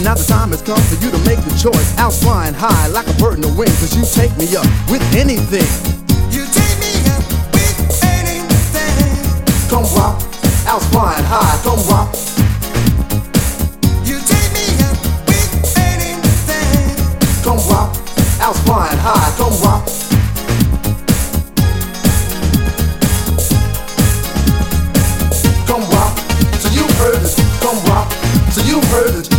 Now the time has come for you to make the choice. Out flying high like a bird in the wind, cause you take me up with anything. You take me up with anything. Come rock, out flying high, come rock. You take me up with anything. Come rock, out flying high, come rock. Come rock, so you heard it, come rock. So you've heard it,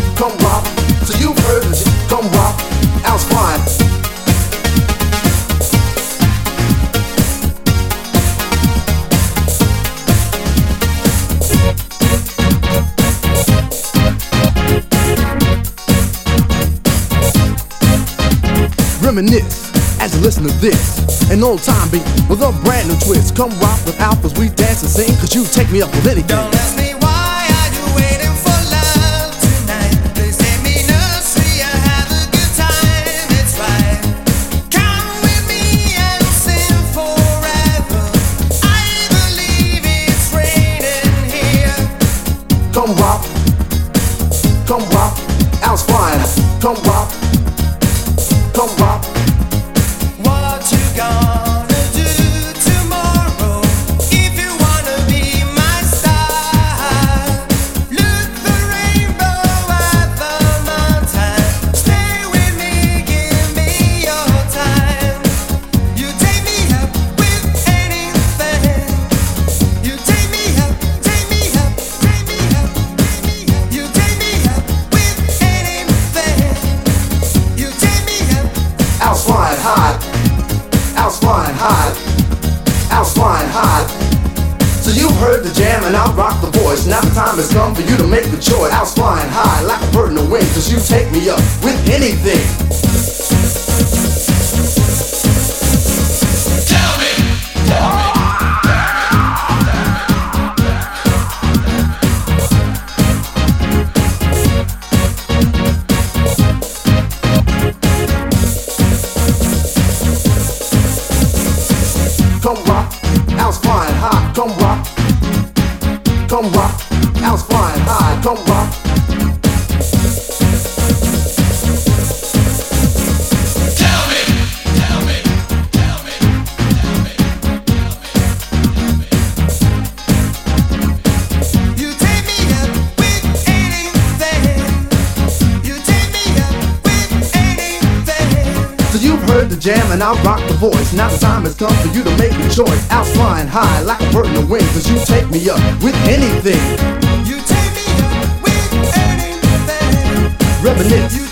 Listen to this. An old time beat with a brand new twist. Come rock with Alphas, we dance and sing, cause you take me up with anything. And I'll rock the voice. Now has come for you to make a choice. Al's flying high like a bird in the wind, cause you take me up with anything. You take me up with anything. Reminisce.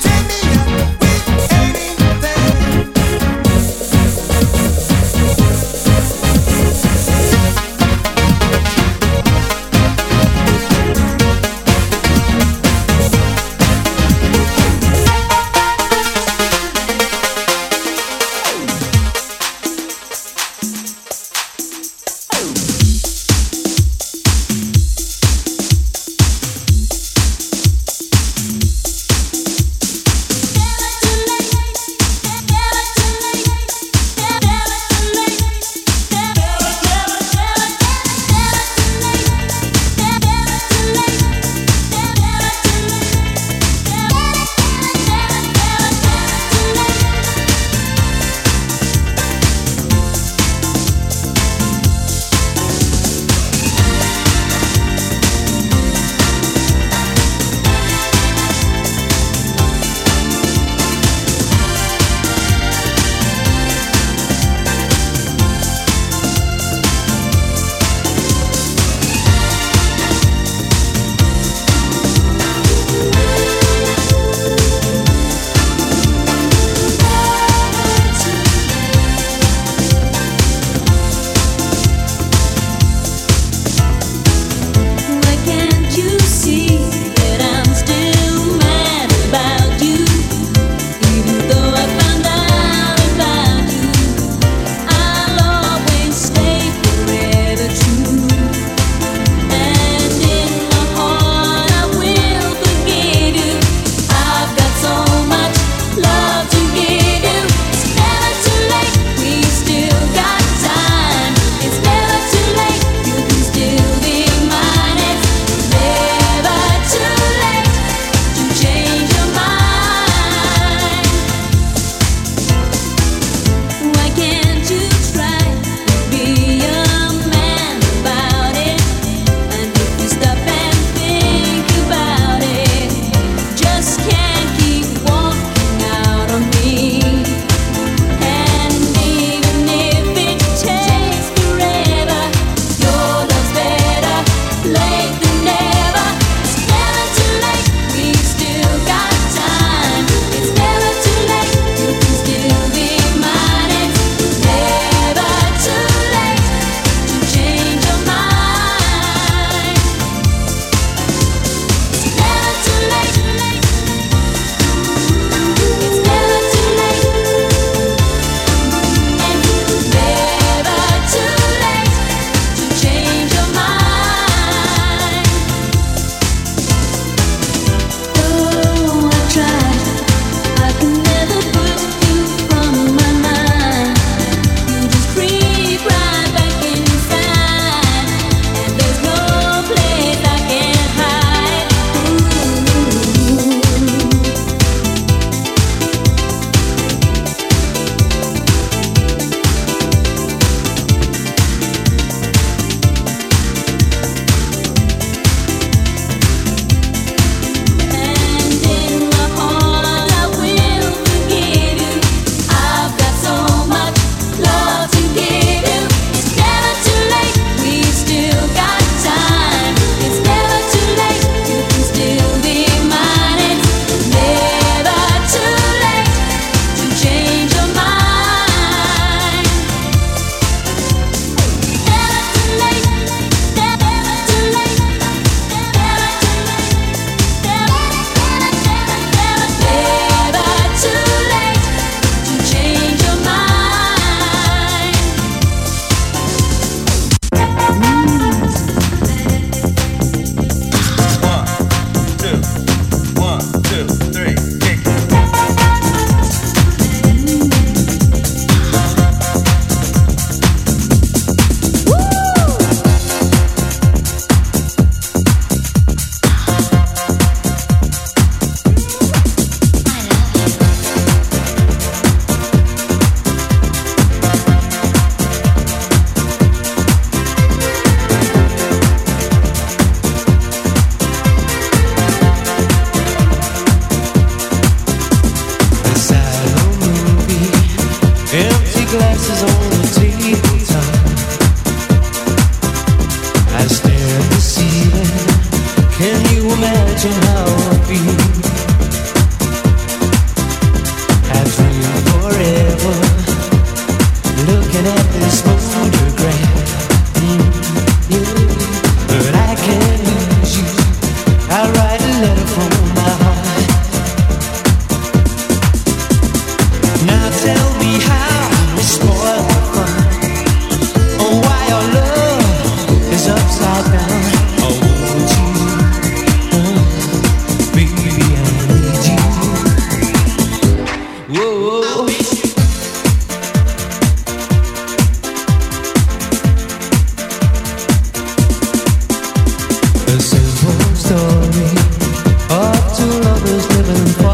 Living